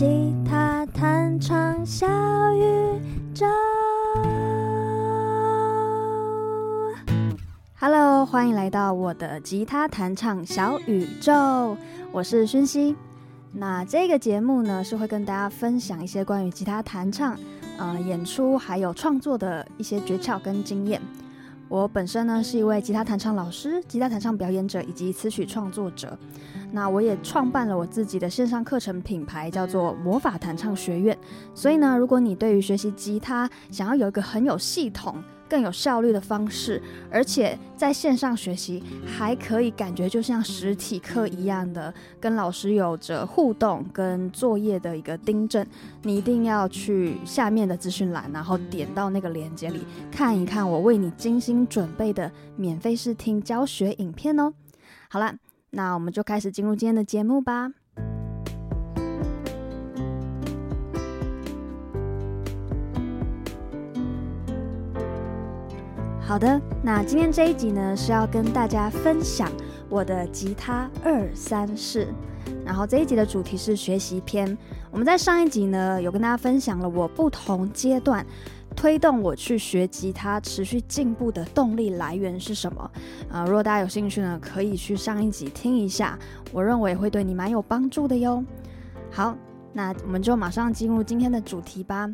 吉他弹唱小宇宙。Hello，欢迎来到我的吉他弹唱小宇宙，我是薰希。那这个节目呢，是会跟大家分享一些关于吉他弹唱、呃演出还有创作的一些诀窍跟经验。我本身呢是一位吉他弹唱老师、吉他弹唱表演者以及词曲创作者。那我也创办了我自己的线上课程品牌，叫做魔法弹唱学院。所以呢，如果你对于学习吉他想要有一个很有系统、更有效率的方式，而且在线上学习还可以感觉就像实体课一样的，跟老师有着互动跟作业的一个订正，你一定要去下面的资讯栏，然后点到那个链接里看一看我为你精心准备的免费试听教学影片哦。好了。那我们就开始进入今天的节目吧。好的，那今天这一集呢，是要跟大家分享我的吉他二三事，然后这一集的主题是学习篇。我们在上一集呢，有跟大家分享了我不同阶段。推动我去学吉他、持续进步的动力来源是什么？啊、呃，如果大家有兴趣呢，可以去上一集听一下，我认为会对你蛮有帮助的哟。好，那我们就马上进入今天的主题吧。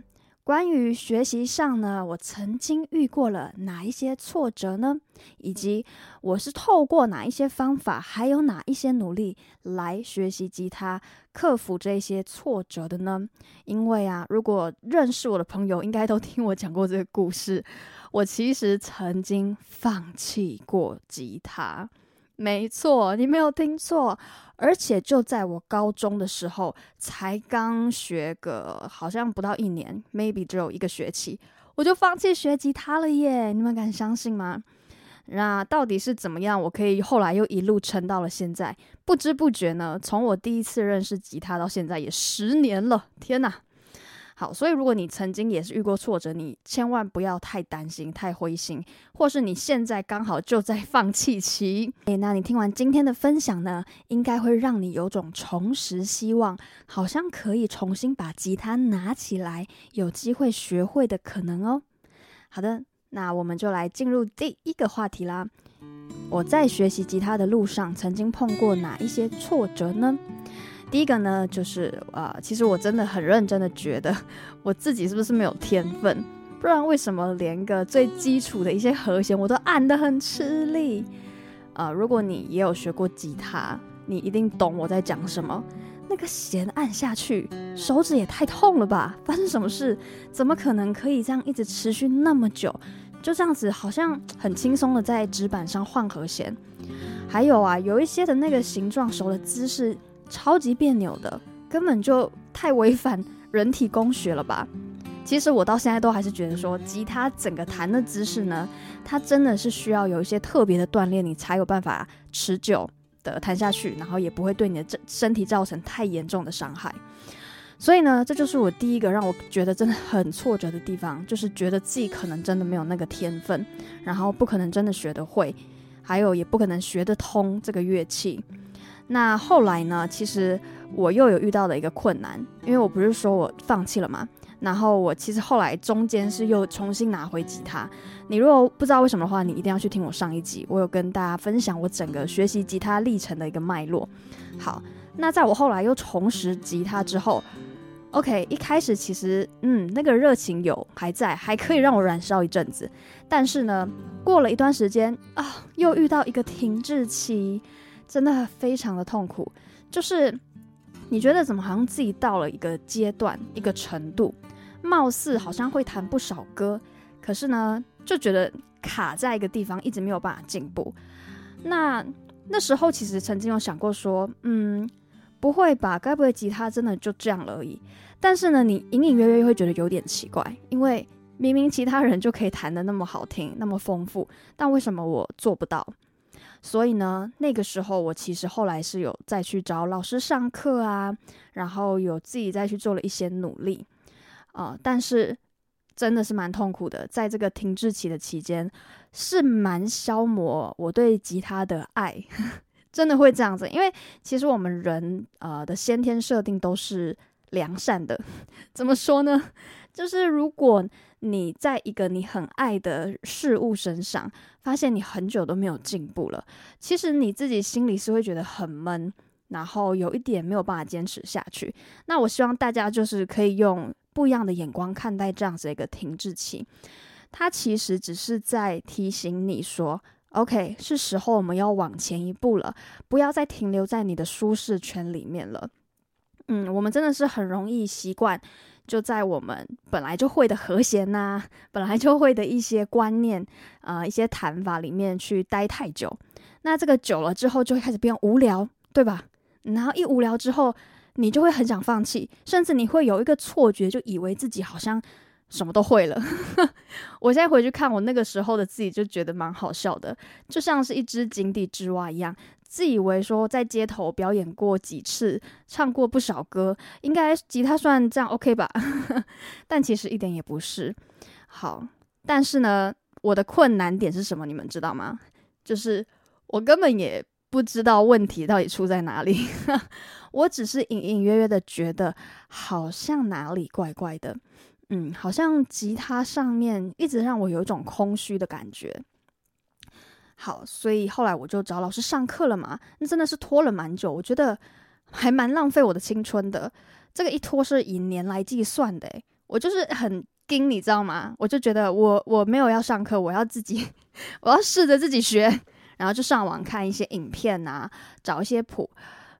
关于学习上呢，我曾经遇过了哪一些挫折呢？以及我是透过哪一些方法，还有哪一些努力来学习吉他，克服这些挫折的呢？因为啊，如果认识我的朋友，应该都听我讲过这个故事。我其实曾经放弃过吉他。没错，你没有听错，而且就在我高中的时候，才刚学个好像不到一年，maybe 只有一个学期，我就放弃学吉他了耶！你们敢相信吗？那到底是怎么样，我可以后来又一路撑到了现在？不知不觉呢，从我第一次认识吉他到现在也十年了，天哪！好，所以如果你曾经也是遇过挫折，你千万不要太担心、太灰心，或是你现在刚好就在放弃期。诶，那你听完今天的分享呢，应该会让你有种重拾希望，好像可以重新把吉他拿起来，有机会学会的可能哦。好的，那我们就来进入第一个话题啦。我在学习吉他的路上，曾经碰过哪一些挫折呢？第一个呢，就是啊、其实我真的很认真的觉得我自己是不是没有天分？不然为什么连个最基础的一些和弦我都按得很吃力？啊、如果你也有学过吉他，你一定懂我在讲什么。那个弦按下去，手指也太痛了吧？发生什么事？怎么可能可以这样一直持续那么久？就这样子，好像很轻松的在纸板上换和弦。还有啊，有一些的那个形状手的姿势。超级别扭的，根本就太违反人体工学了吧？其实我到现在都还是觉得说，吉他整个弹的姿势呢，它真的是需要有一些特别的锻炼，你才有办法持久的弹下去，然后也不会对你的身体造成太严重的伤害。所以呢，这就是我第一个让我觉得真的很挫折的地方，就是觉得自己可能真的没有那个天分，然后不可能真的学得会，还有也不可能学得通这个乐器。那后来呢？其实我又有遇到的一个困难，因为我不是说我放弃了嘛。然后我其实后来中间是又重新拿回吉他。你如果不知道为什么的话，你一定要去听我上一集，我有跟大家分享我整个学习吉他历程的一个脉络。好，那在我后来又重拾吉他之后，OK，一开始其实嗯，那个热情有还在，还可以让我燃烧一阵子。但是呢，过了一段时间啊，又遇到一个停滞期。真的非常的痛苦，就是你觉得怎么好像自己到了一个阶段、一个程度，貌似好像会弹不少歌，可是呢，就觉得卡在一个地方，一直没有办法进步。那那时候其实曾经有想过说，嗯，不会吧，该不会吉他真的就这样而已？但是呢，你隐隐约约会觉得有点奇怪，因为明明其他人就可以弹得那么好听、那么丰富，但为什么我做不到？所以呢，那个时候我其实后来是有再去找老师上课啊，然后有自己再去做了一些努力，啊、呃，但是真的是蛮痛苦的，在这个停滞期的期间，是蛮消磨我对吉他的爱，真的会这样子，因为其实我们人呃的先天设定都是良善的。怎么说呢？就是如果你在一个你很爱的事物身上，发现你很久都没有进步了，其实你自己心里是会觉得很闷，然后有一点没有办法坚持下去。那我希望大家就是可以用不一样的眼光看待这样子一个停滞期，它其实只是在提醒你说，OK，是时候我们要往前一步了，不要再停留在你的舒适圈里面了。嗯，我们真的是很容易习惯。就在我们本来就会的和弦呐、本来就会的一些观念啊、呃，一些弹法里面去待太久，那这个久了之后就会开始变无聊，对吧？然后一无聊之后，你就会很想放弃，甚至你会有一个错觉，就以为自己好像什么都会了。我现在回去看我那个时候的自己，就觉得蛮好笑的，就像是一只井底之蛙一样。自以为说在街头表演过几次，唱过不少歌，应该吉他算这样 OK 吧？但其实一点也不是。好，但是呢，我的困难点是什么？你们知道吗？就是我根本也不知道问题到底出在哪里，我只是隐隐约约的觉得好像哪里怪怪的，嗯，好像吉他上面一直让我有一种空虚的感觉。好，所以后来我就找老师上课了嘛。那真的是拖了蛮久，我觉得还蛮浪费我的青春的。这个一拖是以年来计算的，诶，我就是很惊，你知道吗？我就觉得我我没有要上课，我要自己，我要试着自己学，然后就上网看一些影片啊，找一些谱，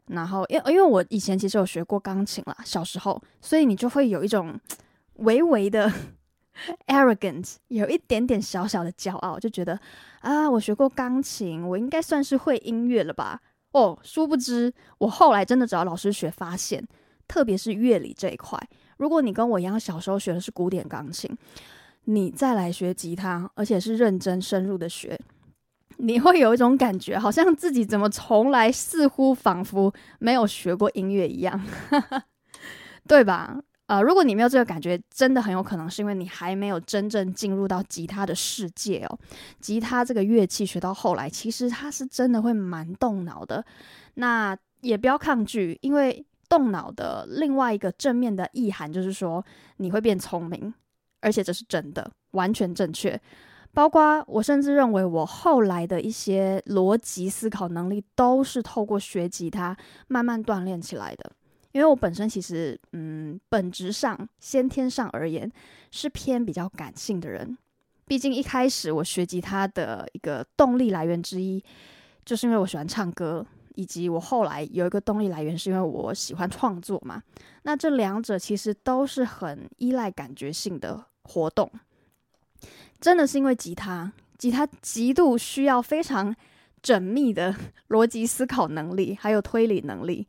然后因因为我以前其实有学过钢琴啦，小时候，所以你就会有一种 微微的。Arrogant 有一点点小小的骄傲，就觉得啊，我学过钢琴，我应该算是会音乐了吧？哦，殊不知我后来真的找老师学，发现特别是乐理这一块，如果你跟我一样小时候学的是古典钢琴，你再来学吉他，而且是认真深入的学，你会有一种感觉，好像自己怎么从来似乎仿佛没有学过音乐一样，对吧？呃，如果你没有这个感觉，真的很有可能是因为你还没有真正进入到吉他的世界哦。吉他这个乐器学到后来，其实它是真的会蛮动脑的。那也不要抗拒，因为动脑的另外一个正面的意涵就是说你会变聪明，而且这是真的，完全正确。包括我甚至认为，我后来的一些逻辑思考能力都是透过学吉他慢慢锻炼起来的。因为我本身其实，嗯，本质上先天上而言是偏比较感性的人。毕竟一开始我学吉他的一个动力来源之一，就是因为我喜欢唱歌，以及我后来有一个动力来源是因为我喜欢创作嘛。那这两者其实都是很依赖感觉性的活动。真的是因为吉他，吉他极度需要非常缜密的 逻辑思考能力，还有推理能力。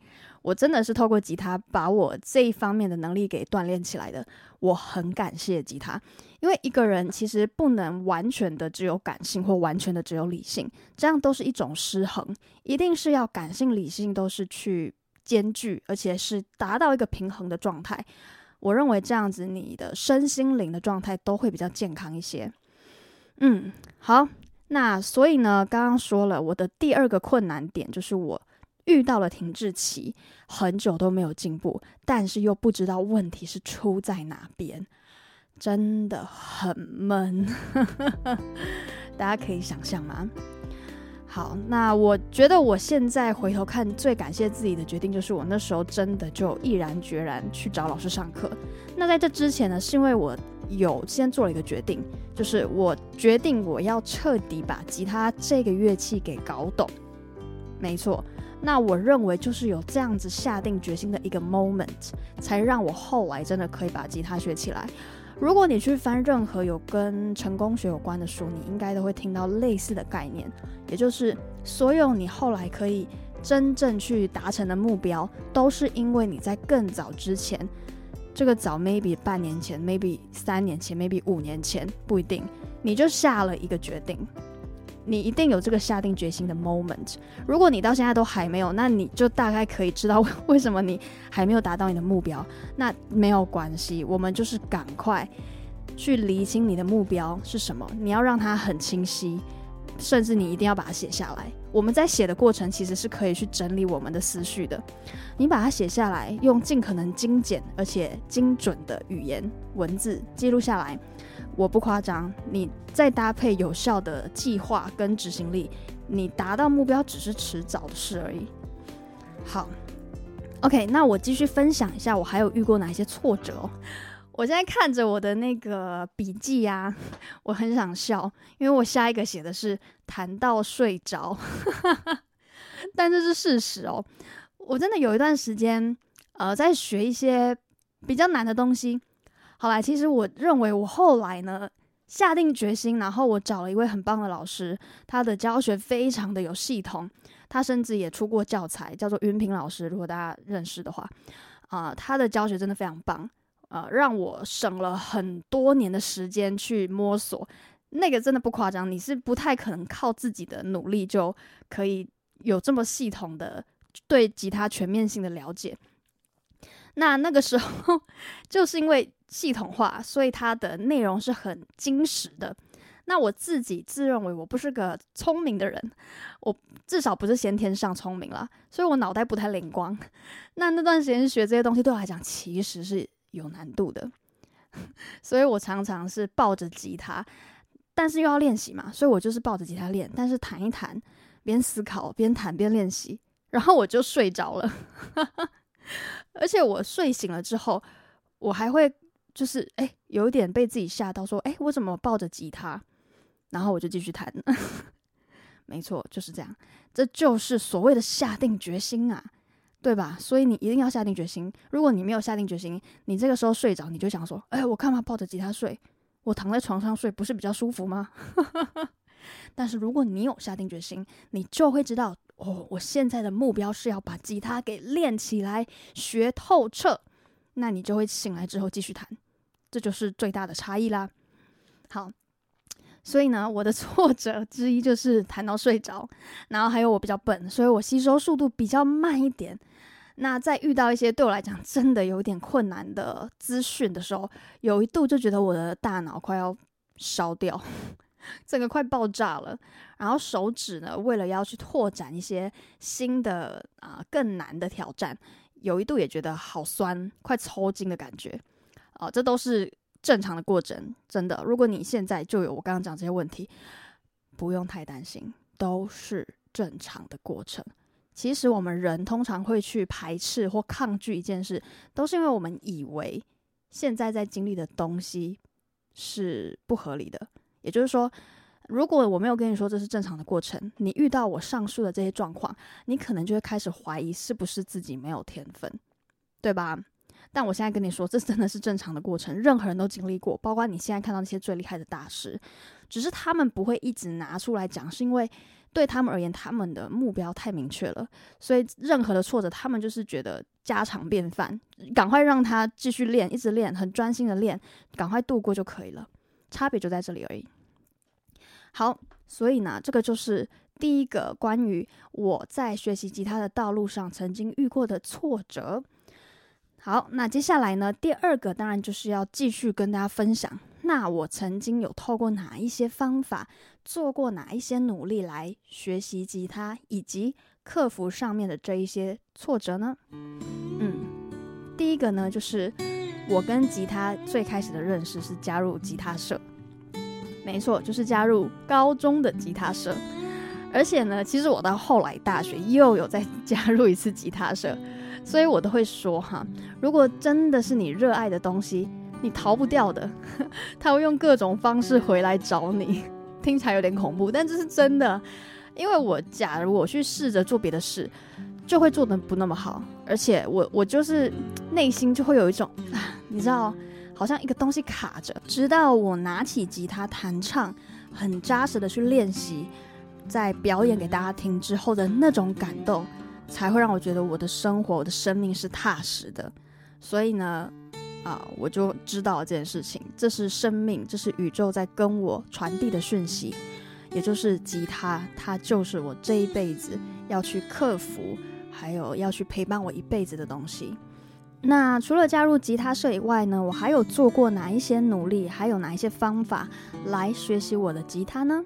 我真的是透过吉他把我这一方面的能力给锻炼起来的。我很感谢吉他，因为一个人其实不能完全的只有感性或完全的只有理性，这样都是一种失衡。一定是要感性、理性都是去兼具，而且是达到一个平衡的状态。我认为这样子，你的身心灵的状态都会比较健康一些。嗯，好，那所以呢，刚刚说了我的第二个困难点就是我。遇到了停滞期，很久都没有进步，但是又不知道问题是出在哪边，真的很闷。大家可以想象吗？好，那我觉得我现在回头看，最感谢自己的决定就是我那时候真的就毅然决然去找老师上课。那在这之前呢，是因为我有先做了一个决定，就是我决定我要彻底把吉他这个乐器给搞懂。没错。那我认为就是有这样子下定决心的一个 moment，才让我后来真的可以把吉他学起来。如果你去翻任何有跟成功学有关的书，你应该都会听到类似的概念，也就是所有你后来可以真正去达成的目标，都是因为你在更早之前，这个早 maybe 半年前，maybe 三年前，maybe 五年前，不一定，你就下了一个决定。你一定有这个下定决心的 moment。如果你到现在都还没有，那你就大概可以知道 为什么你还没有达到你的目标。那没有关系，我们就是赶快去厘清你的目标是什么。你要让它很清晰，甚至你一定要把它写下来。我们在写的过程其实是可以去整理我们的思绪的。你把它写下来，用尽可能精简而且精准的语言文字记录下来，我不夸张。你再搭配有效的计划跟执行力，你达到目标只是迟早的事而已。好，OK，那我继续分享一下，我还有遇过哪些挫折哦。我现在看着我的那个笔记呀，我很想笑，因为我下一个写的是谈到睡着，但这是事实哦。我真的有一段时间，呃，在学一些比较难的东西。好啦，其实我认为我后来呢，下定决心，然后我找了一位很棒的老师，他的教学非常的有系统，他甚至也出过教材，叫做云平老师，如果大家认识的话，啊、他的教学真的非常棒。呃，让我省了很多年的时间去摸索，那个真的不夸张，你是不太可能靠自己的努力就可以有这么系统的对吉他全面性的了解。那那个时候 就是因为系统化，所以它的内容是很精实的。那我自己自认为我不是个聪明的人，我至少不是先天上聪明啦，所以我脑袋不太灵光。那那段时间学这些东西对我来讲，其实是。有难度的，所以我常常是抱着吉他，但是又要练习嘛，所以我就是抱着吉他练，但是弹一弹，边思考边弹边练习，然后我就睡着了，而且我睡醒了之后，我还会就是哎，有一点被自己吓到，说哎，我怎么抱着吉他？然后我就继续弹，没错，就是这样，这就是所谓的下定决心啊。对吧？所以你一定要下定决心。如果你没有下定决心，你这个时候睡着，你就想说：“哎，我干嘛抱着吉他睡？我躺在床上睡不是比较舒服吗？” 但是如果你有下定决心，你就会知道哦，我现在的目标是要把吉他给练起来，学透彻。那你就会醒来之后继续弹，这就是最大的差异啦。好，所以呢，我的 挫折之一就是弹到睡着，然后还有我比较笨，所以我吸收速度比较慢一点。那在遇到一些对我来讲真的有点困难的资讯的时候，有一度就觉得我的大脑快要烧掉，整个快爆炸了。然后手指呢，为了要去拓展一些新的啊、更难的挑战，有一度也觉得好酸，快抽筋的感觉。哦、这都是正常的过程，真的。如果你现在就有我刚刚讲这些问题，不用太担心，都是正常的过程。其实我们人通常会去排斥或抗拒一件事，都是因为我们以为现在在经历的东西是不合理的。也就是说，如果我没有跟你说这是正常的过程，你遇到我上述的这些状况，你可能就会开始怀疑是不是自己没有天分，对吧？但我现在跟你说，这真的是正常的过程，任何人都经历过，包括你现在看到那些最厉害的大师，只是他们不会一直拿出来讲，是因为。对他们而言，他们的目标太明确了，所以任何的挫折，他们就是觉得家常便饭，赶快让他继续练，一直练，很专心的练，赶快度过就可以了。差别就在这里而已。好，所以呢，这个就是第一个关于我在学习吉他的道路上曾经遇过的挫折。好，那接下来呢，第二个当然就是要继续跟大家分享。那我曾经有透过哪一些方法，做过哪一些努力来学习吉他，以及克服上面的这一些挫折呢？嗯，第一个呢，就是我跟吉他最开始的认识是加入吉他社，没错，就是加入高中的吉他社。而且呢，其实我到后来大学又有再 加入一次吉他社，所以我都会说哈，如果真的是你热爱的东西。你逃不掉的，他会用各种方式回来找你。听起来有点恐怖，但这是真的。因为我假如我去试着做别的事，就会做得不那么好，而且我我就是内心就会有一种啊，你知道，好像一个东西卡着。直到我拿起吉他弹唱，很扎实的去练习，在表演给大家听之后的那种感动，才会让我觉得我的生活、我的生命是踏实的。所以呢。啊，我就知道这件事情，这是生命，这是宇宙在跟我传递的讯息，也就是吉他，它就是我这一辈子要去克服，还有要去陪伴我一辈子的东西。那除了加入吉他社以外呢，我还有做过哪一些努力，还有哪一些方法来学习我的吉他呢？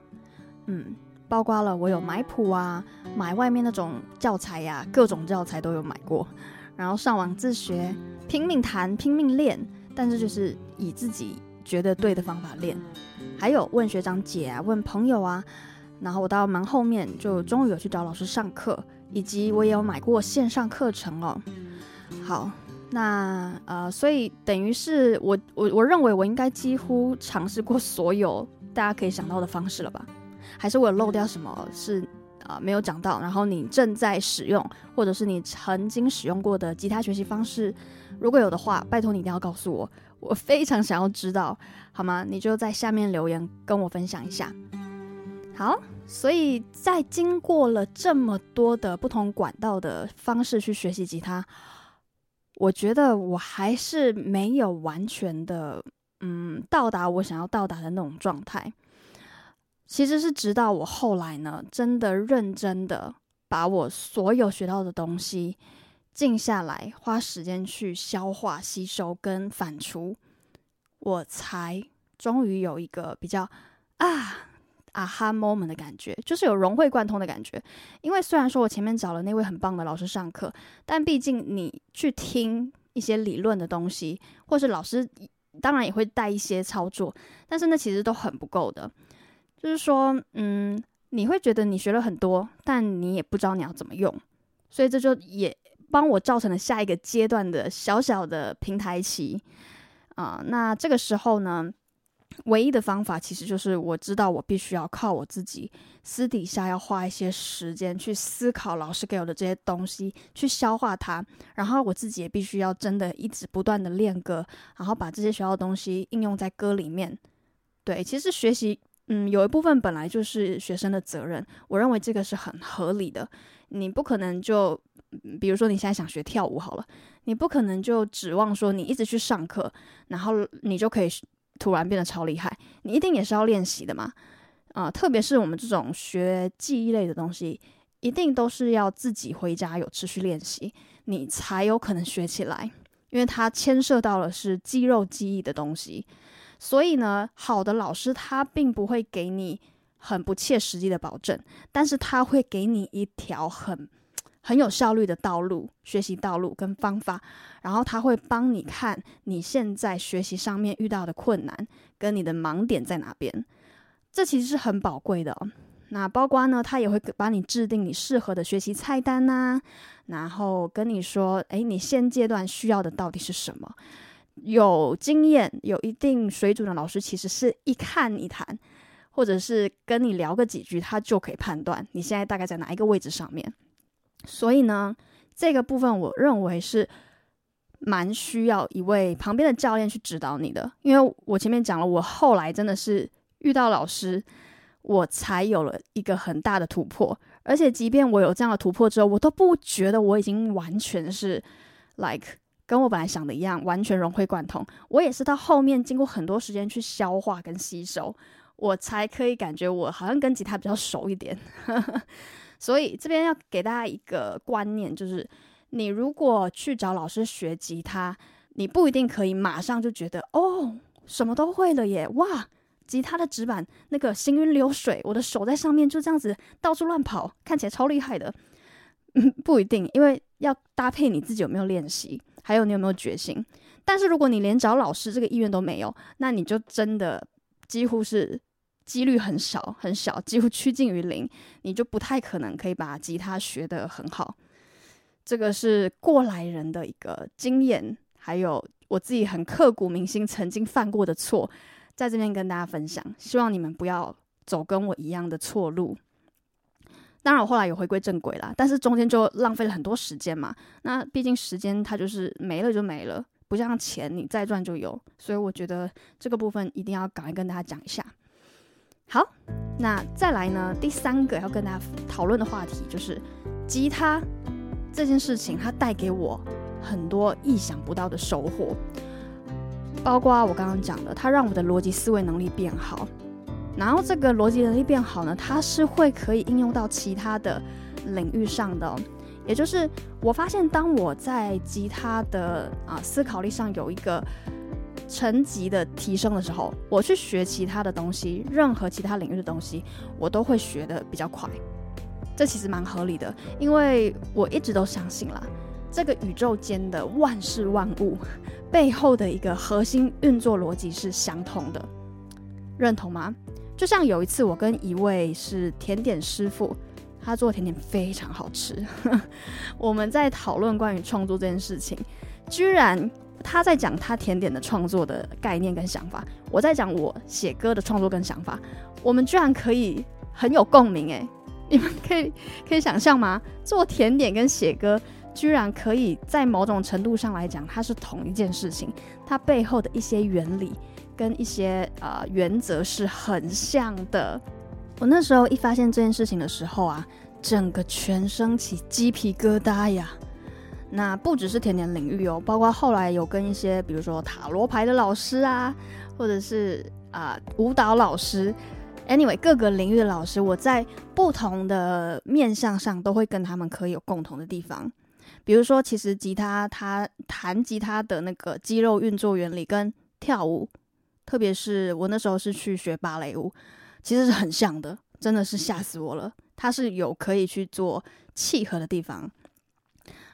嗯，包括了我有买谱啊，买外面那种教材呀、各种教材都有买过，然后上网自学，拼命弹，拼命练，但是就是以自己觉得对的方法练，还有问学长姐啊，问朋友啊，然后我到蛮后面就终于有去找老师上课，以及我也有买过线上课程哦。好，那呃，所以等于是我我我认为我应该几乎尝试过所有大家可以想到的方式了吧？还是我漏掉什么是啊、没有讲到？然后你正在使用，或者是你曾经使用过的吉他学习方式，如果有的话，拜托你一定要告诉我，我非常想要知道，好吗？你就在下面留言跟我分享一下。好，所以在经过了这么多的不同管道的方式去学习吉他。我觉得我还是没有完全的，嗯，到达我想要到达的那种状态。其实是直到我后来呢，真的认真的把我所有学到的东西静下来，花时间去消化、吸收跟反刍，我才终于有一个比较啊。啊哈 moment 的感觉，就是有融会贯通的感觉。因为虽然说我前面找了那位很棒的老师上课，但毕竟你去听一些理论的东西，或是老师当然也会带一些操作，但是那其实都很不够的。就是说，嗯，你会觉得你学了很多，但你也不知道你要怎么用，所以这就也帮我造成了下一个阶段的小小的平台期啊、那这个时候呢，唯一的方法其实就是我知道我必须要靠我自己，私底下要花一些时间去思考老师给我的这些东西，去消化它，然后我自己也必须要真的一直不断的练歌，然后把这些学到的东西应用在歌里面。对，其实学习，嗯，有一部分本来就是学生的责任，我认为这个是很合理的。你不可能就，比如说你现在想学跳舞好了，你不可能就指望说你一直去上课，然后你就可以。突然变得超厉害，你一定也是要练习的嘛，啊、特别是我们这种学记忆类的东西，一定都是要自己回家有持续练习，你才有可能学起来，因为它牵涉到的是肌肉记忆的东西，所以呢，好的老师他并不会给你很不切实际的保证，但是他会给你一条很。很有效率的道路，学习道路跟方法，然后他会帮你看你现在学习上面遇到的困难跟你的盲点在哪边，这其实是很宝贵的。那包括呢，他也会帮你制定你适合的学习菜单呐，然后跟你说，诶，你现阶段需要的到底是什么？有经验、有一定水准的老师，其实是一看一谈，或者是跟你聊个几句，他就可以判断你现在大概在哪一个位置上面。所以呢，这个部分我认为是蛮需要一位旁边的教练去指导你的，因为我前面讲了，我后来真的是遇到老师，我才有了一个很大的突破。而且，即便我有这样的突破之后，我都不觉得我已经完全是 like 跟我本来想的一样，完全融会贯通。我也是到后面经过很多时间去消化跟吸收，我才可以感觉我好像跟吉他比较熟一点。所以这边要给大家一个观念，就是你如果去找老师学吉他，你不一定可以马上就觉得哦，什么都会了耶！哇，吉他的指板那个行云流水，我的手在上面就这样子到处乱跑，看起来超厉害的。嗯，不一定，因为要搭配你自己有没有练习，还有你有没有决心。但是如果你连找老师这个意愿都没有，那你就真的几乎是。几率很少很小，几乎趋近于零，你就不太可能可以把吉他学得很好。这个是过来人的一个经验，还有我自己很刻骨铭心曾经犯过的错，在这边跟大家分享。希望你们不要走跟我一样的错路。当然，我后来有回归正轨啦，但是中间就浪费了很多时间嘛。那毕竟时间它就是没了就没了，不像钱你再赚就有。所以我觉得这个部分一定要赶快跟大家讲一下。好，那再来呢？第三个要跟大家讨论的话题就是吉他这件事情，它带给我很多意想不到的收获，包括我刚刚讲的，它让我的逻辑思维能力变好。然后这个逻辑能力变好呢，它是会可以应用到其他的领域上的。也就是我发现，当我在吉他的啊思考力上有一个层级的提升的时候，我去学其他的东西，任何其他领域的东西，我都会学得比较快。这其实蛮合理的，因为我一直都相信啦，这个宇宙间的万事万物背后的一个核心运作逻辑是相同的，认同吗？就像有一次我跟一位是甜点师傅，他做甜点非常好吃，我们在讨论关于创作这件事情，居然他在讲他甜点的创作的概念跟想法，我在讲我写歌的创作跟想法，我们居然可以很有共鸣诶。你们可以可以想象吗？做甜点跟写歌，居然可以在某种程度上来讲，它是同一件事情。它背后的一些原理跟一些呃原则是很像的。我那时候一发现这件事情的时候啊，整个全身起鸡皮疙瘩呀。那不只是甜点领域哦，包括后来有跟一些比如说塔罗牌的老师啊，或者是啊、舞蹈老师。Anyway，各个领域的老师，我在不同的面向上都会跟他们可以有共同的地方。比如说，其实吉他它弹吉他的那个肌肉运作原理跟跳舞，特别是我那时候是去学芭蕾舞，其实是很像的，真的是吓死我了。它是有可以去做契合的地方。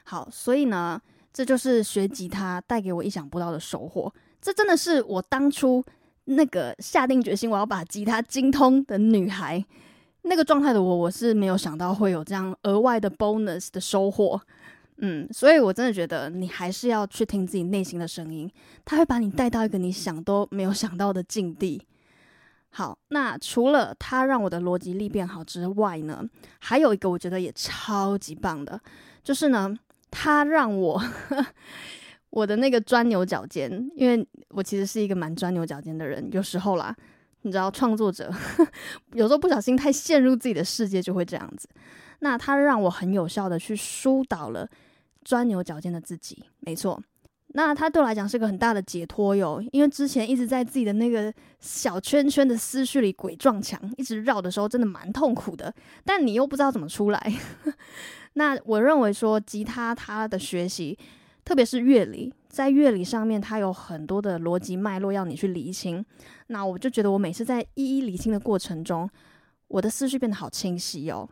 好，所以呢，这就是学吉他带给我意想不到的收获。这真的是我当初。那个下定决心我要把吉他精通的女孩，那个状态的我，我是没有想到会有这样额外的 bonus 的收获，嗯，所以我真的觉得你还是要去听自己内心的声音，它会把你带到一个你想都没有想到的境地。好，那除了它让我的逻辑力变好之外呢，还有一个我觉得也超级棒的，就是呢，它让我。我的那个钻牛角尖，因为我其实是一个蛮钻牛角尖的人，有时候啦，你知道，创作者 有时候不小心太陷入自己的世界就会这样子。那他让我很有效的去疏导了钻牛角尖的自己，没错。那他对我来讲是个很大的解脱哟，因为之前一直在自己的那个小圈圈的思绪里鬼撞墙，一直绕的时候真的蛮痛苦的。但你又不知道怎么出来。那我认为说吉他它的学习。特别是乐理，在乐理上面，它有很多的逻辑脉络要你去理清。那我就觉得，我每次在一一理清的过程中，我的思绪变得好清晰哦。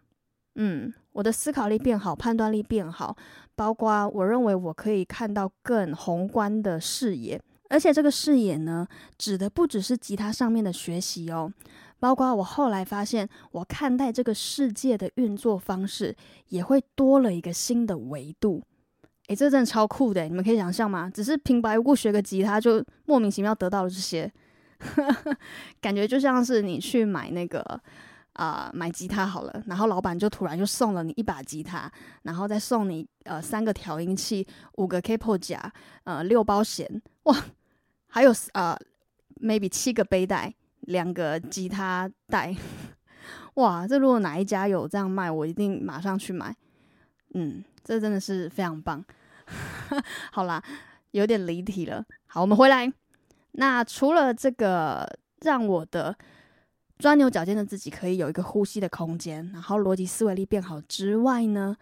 嗯，我的思考力变好，判断力变好，包括我认为我可以看到更宏观的视野。而且这个视野呢，指的不只是吉他上面的学习哦，包括我后来发现，我看待这个世界的运作方式，也会多了一个新的维度。诶，这真的超酷的，你们可以想象吗？只是平白无故学个吉他，就莫名其妙得到了这些，感觉就像是你去买那个啊、呃，买吉他好了，然后老板就突然就送了你一把吉他，然后再送你呃三个调音器、五个 capo 夹、呃六包弦，哇，还有呃 maybe 七个背带、两个吉他带，哇，这如果哪一家有这样卖，我一定马上去买，嗯。这真的是非常棒，好啦，有点离题了。好，我们回来。那除了这个让我的钻牛角尖的自己可以有一个呼吸的空间，然后逻辑思维力变好之外呢，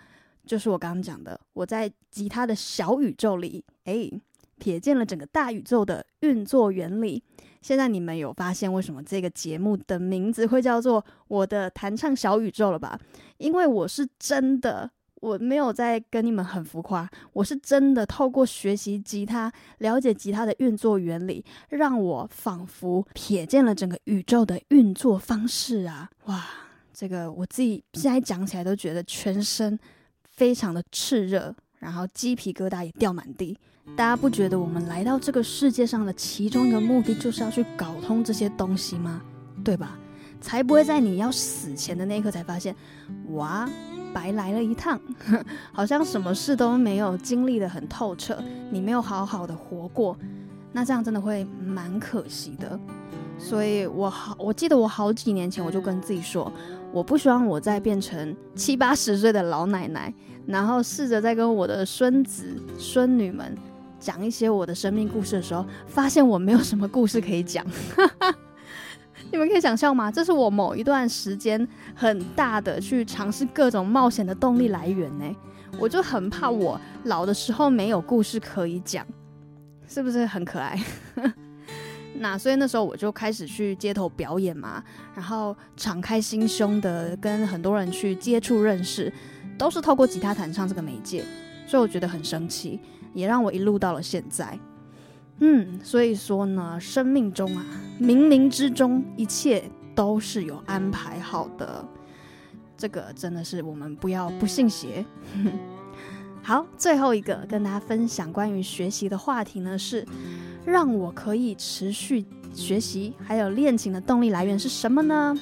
就是我刚刚讲的，我在吉他的小宇宙里，哎，瞥见了整个大宇宙的运作原理。现在你们有发现为什么这个节目的名字会叫做《我的弹唱小宇宙》了吧？因为我是真的。我没有在跟你们很浮夸，我是真的透过学习吉他，了解吉他的运作原理，让我仿佛瞥见了整个宇宙的运作方式啊！哇，这个我自己现在讲起来都觉得全身非常的炽热，然后鸡皮疙瘩也掉满地。大家不觉得我们来到这个世界上的其中一个目的就是要去搞通这些东西吗？对吧？才不会在你要死前的那一刻才发现，哇！白来了一趟，好像什么事都没有经历得很透彻，你没有好好的活过，那这样真的会蛮可惜的。所以我好，我记得我好几年前我就跟自己说，我不希望我再变成七八十岁的老奶奶，然后试着在跟我的孙子孙女们讲一些我的生命故事的时候，发现我没有什么故事可以讲。你们可以想象吗？这是我某一段时间很大的去尝试各种冒险的动力来源呢。我就很怕我老的时候没有故事可以讲，是不是很可爱？那所以那时候我就开始去街头表演嘛，然后敞开心胸的跟很多人去接触认识，都是透过吉他弹唱这个媒介，所以我觉得很神奇，也让我一路到了现在。嗯，所以说呢，生命中啊，冥冥之中一切都是有安排好的，这个真的是我们不要不信邪。好，最后一个跟大家分享关于学习的话题呢，是让我可以持续学习还有练琴的动力来源是什么呢？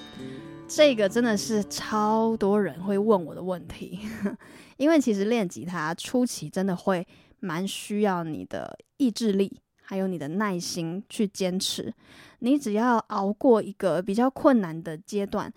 这个真的是超多人会问我的问题，因为其实练吉他初期真的会蛮需要你的意志力，还有你的耐心去坚持。你只要熬过一个比较困难的阶段，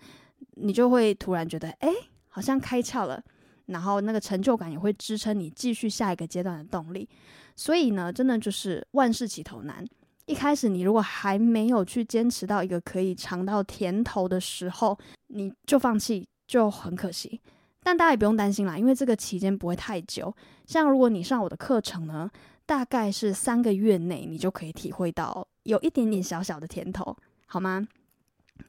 你就会突然觉得，哎，好像开窍了。然后那个成就感也会支撑你继续下一个阶段的动力，所以呢，真的就是万事起头难。一开始你如果还没有去坚持到一个可以尝到甜头的时候，你就放弃就很可惜。但大家也不用担心啦，因为这个期间不会太久。像如果你上我的课程呢，大概是三个月内你就可以体会到有一点点小小的甜头，好吗？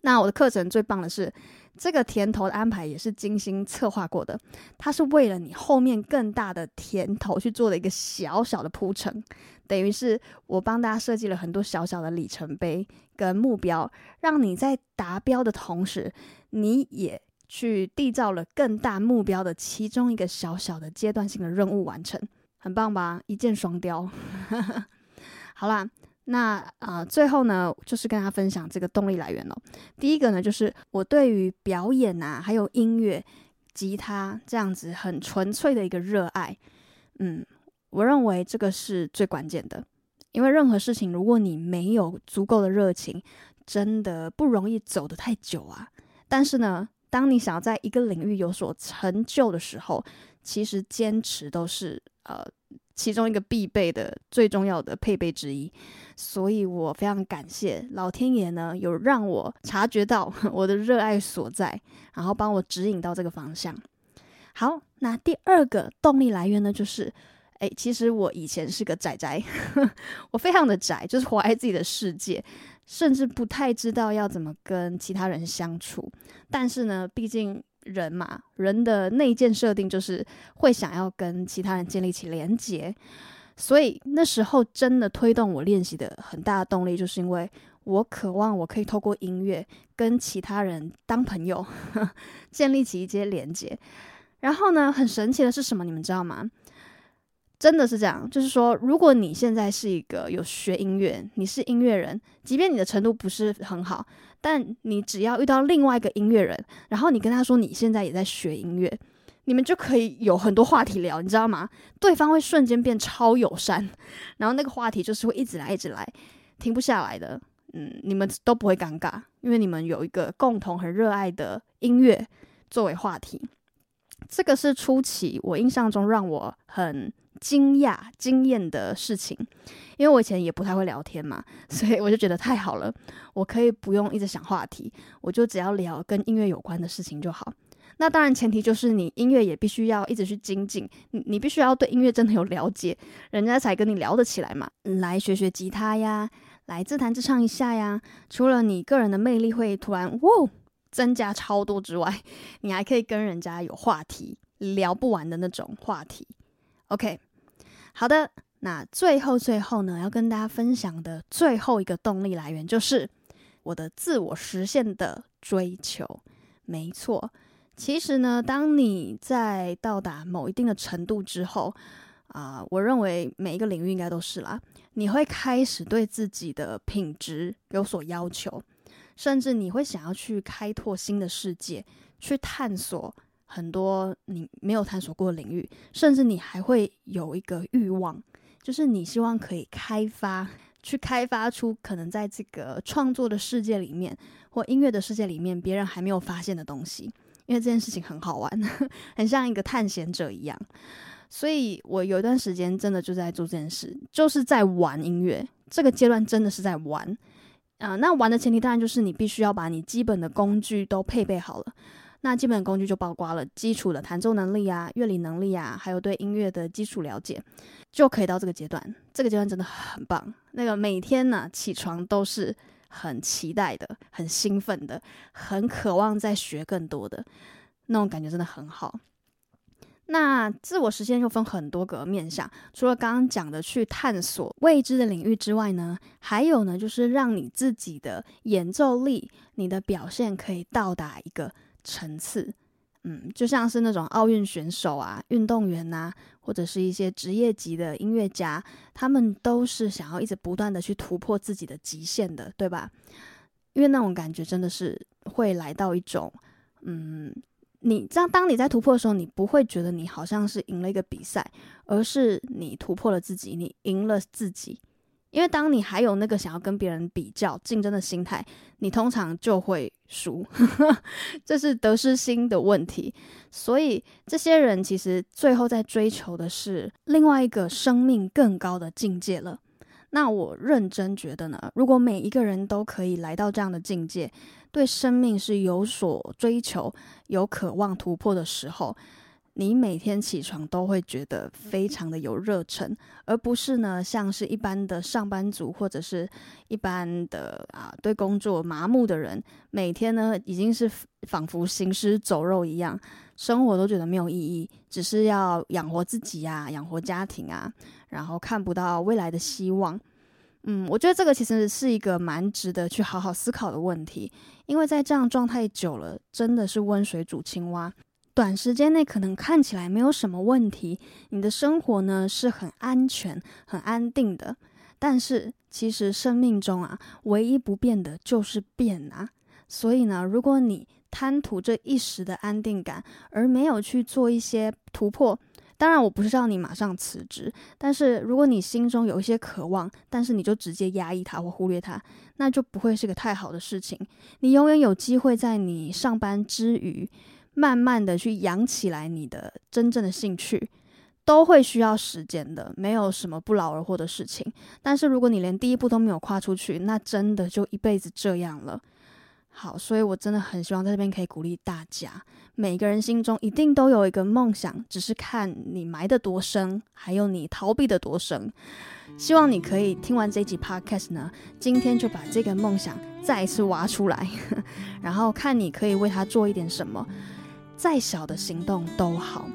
那我的课程最棒的是，这个甜头的安排也是精心策划过的，它是为了你后面更大的甜头去做的一个小小的铺陈，等于是我帮大家设计了很多小小的里程碑跟目标，让你在达标的同时，你也去缔造了更大目标的其中一个小小的阶段性的任务完成，很棒吧？一箭双雕。好啦。那啊、最后呢，就是跟大家分享这个动力来源了。第一个呢，就是我对于表演啊，还有音乐、吉他这样子很纯粹的一个热爱。嗯，我认为这个是最关键的，因为任何事情，如果你没有足够的热情，真的不容易走得太久啊。但是呢，当你想要在一个领域有所成就的时候，其实坚持都是呃。其中一个必备的最重要的配备之一，所以我非常感谢老天爷呢，有让我察觉到 我的热爱所在，然后帮我指引到这个方向。好，那第二个动力来源呢，就是，诶，其实我以前是个宅宅，我非常的宅，就是活在自己的世界，甚至不太知道要怎么跟其他人相处。但是呢，毕竟。人嘛，人的内建设定就是会想要跟其他人建立起连结，所以那时候真的推动我练习的很大的动力，就是因为我渴望我可以透过音乐跟其他人当朋友，建立起一些连结。然后呢，很神奇的是什么？你们知道吗？真的是这样，就是说，如果你现在是一个有学音乐，你是音乐人，即便你的程度不是很好，但你只要遇到另外一个音乐人，然后你跟他说你现在也在学音乐，你们就可以有很多话题聊，你知道吗？对方会瞬间变超友善，然后那个话题就是会一直来，一直来，停不下来的。嗯，你们都不会尴尬，因为你们有一个共同很热爱的音乐作为话题。这个是初期我印象中让我很。惊讶、惊艳的事情，因为我以前也不太会聊天嘛，所以我就觉得太好了，我可以不用一直想话题，我就只要聊跟音乐有关的事情就好。那当然前提就是你音乐也必须要一直去精进，你你必须要对音乐真的有了解，人家才跟你聊得起来嘛。来学学吉他呀，来自弹自唱一下呀。除了你个人的魅力会突然哇增加超多之外，你还可以跟人家有话题，聊不完的那种话题。OK。好的，那最后最后呢，要跟大家分享的最后一个动力来源，就是我的自我实现的追求。没错，其实呢，当你在到达某一定的程度之后，啊、我认为每一个领域应该都是啦，你会开始对自己的品质有所要求，甚至你会想要去开拓新的世界，去探索。很多你没有探索过的领域，甚至你还会有一个欲望，就是你希望可以开发，去开发出可能在这个创作的世界里面或音乐的世界里面别人还没有发现的东西，因为这件事情很好玩，很像一个探险者一样。所以我有一段时间真的就在做这件事，就是在玩音乐。这个阶段真的是在玩，啊、那玩的前提当然就是你必须要把你基本的工具都配备好了。那基本工具就包括了基础的弹奏能力啊、乐理能力啊，还有对音乐的基础了解，就可以到这个阶段。这个阶段真的很棒，那个每天呢起床都是很期待的、很兴奋的、很渴望再学更多的那种感觉，真的很好。那自我实现又分很多个面向，除了刚刚讲的去探索未知的领域之外呢，还有呢，就是让你自己的演奏力、你的表现可以到达一个层次。嗯，就像是那种奥运选手啊、运动员呐，或者是一些职业级的音乐家，他们都是想要一直不断的去突破自己的极限的，对吧？因为那种感觉真的是会来到一种，嗯。你这样，当你在突破的时候，你不会觉得你好像是赢了一个比赛，而是你突破了自己，你赢了自己。因为当你还有那个想要跟别人比较、竞争的心态，你通常就会输，这是得失心的问题。所以这些人其实最后在追求的是另外一个生命更高的境界了。那我认真觉得呢，如果每一个人都可以来到这样的境界，对生命是有所追求、有渴望突破的时候，你每天起床都会觉得非常的有热忱，而不是呢，像是一般的上班族或者是一般的啊对工作麻木的人，每天呢已经是仿佛行尸走肉一样，生活都觉得没有意义，只是要养活自己啊，养活家庭啊。然后看不到未来的希望，嗯，我觉得这个其实是一个蛮值得去好好思考的问题，因为在这样状态久了，真的是温水煮青蛙。短时间内可能看起来没有什么问题，你的生活呢是很安全、很安定的，但是其实生命中啊，唯一不变的就是变啊。所以呢，如果你贪图这一时的安定感，而没有去做一些突破。当然，我不是让你马上辞职，但是如果你心中有一些渴望，但是你就直接压抑它或忽略它，那就不会是个太好的事情。你永远有机会在你上班之余，慢慢的去养起来你的真正的兴趣，都会需要时间的，没有什么不劳而获的事情。但是如果你连第一步都没有跨出去，那真的就一辈子这样了。好，所以我真的很希望在这边可以鼓励大家，每个人心中一定都有一个梦想，只是看你埋得多深，还有你逃避得多深。希望你可以听完这集 podcast 呢，今天就把这个梦想再一次挖出来，然后看你可以为他做一点什么，再小的行动都好。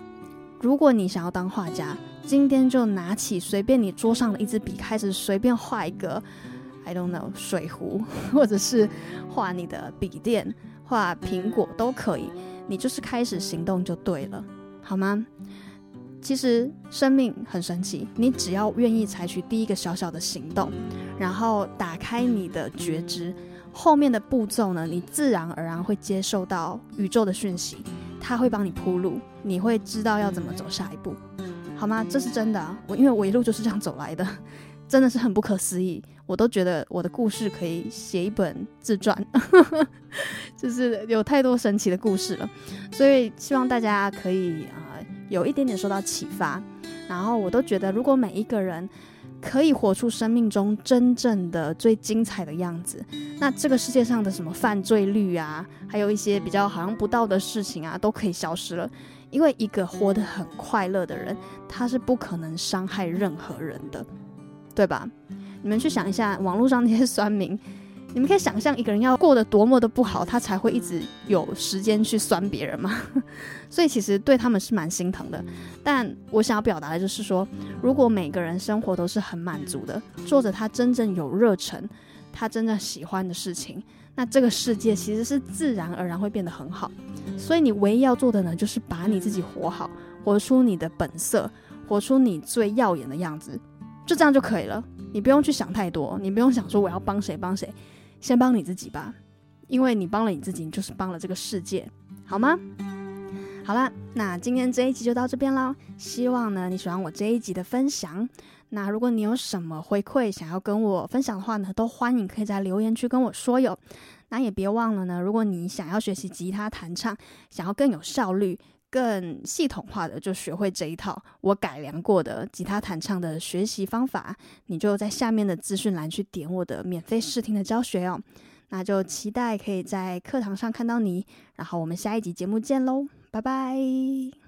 如果你想要当画家，今天就拿起随便你桌上的一支笔，开始随便画一个。I don't know，水壶，或者是画你的笔电，画苹果都可以。你就是开始行动就对了，好吗？其实生命很神奇，你只要愿意采取第一个小小的行动，然后打开你的觉知，后面的步骤呢，你自然而然会接受到宇宙的讯息，它会帮你铺路，你会知道要怎么走下一步，好吗？这是真的啊，我因为我一路就是这样走来的。真的是很不可思议，我都觉得我的故事可以写一本自传，就是有太多神奇的故事了。所以希望大家可以啊、呃、有一点点受到启发。然后我都觉得，如果每一个人可以活出生命中真正的最精彩的样子，那这个世界上的什么犯罪率啊，还有一些比较好像不道德的事情啊，都可以消失了。因为一个活得很快乐的人，他是不可能伤害任何人的。对吧？你们去想一下，网络上那些酸民，你们可以想象一个人要过得多么的不好，他才会一直有时间去酸别人吗？所以其实对他们是蛮心疼的。但我想要表达的就是说，如果每个人生活都是很满足的，做着他真正有热忱、他真正喜欢的事情，那这个世界其实是自然而然会变得很好。所以你唯一要做的呢，就是把你自己活好，活出你的本色，活出你最耀眼的样子。就这样就可以了，你不用去想太多，你不用想说我要帮谁帮谁，先帮你自己吧，因为你帮了你自己，你就是帮了这个世界，好吗？好啦，那今天这一集就到这边喽，希望呢你喜欢我这一集的分享。那如果你有什么回馈想要跟我分享的话呢，都欢迎可以在留言区跟我说哟。那也别忘了呢，如果你想要学习吉他弹唱，想要更有效率。更系统化的就学会这一套我改良过的吉他弹唱的学习方法，你就在下面的资讯栏去点我的免费试听的教学哦。那就期待可以在课堂上看到你。然后我们下一集节目见喽，拜拜。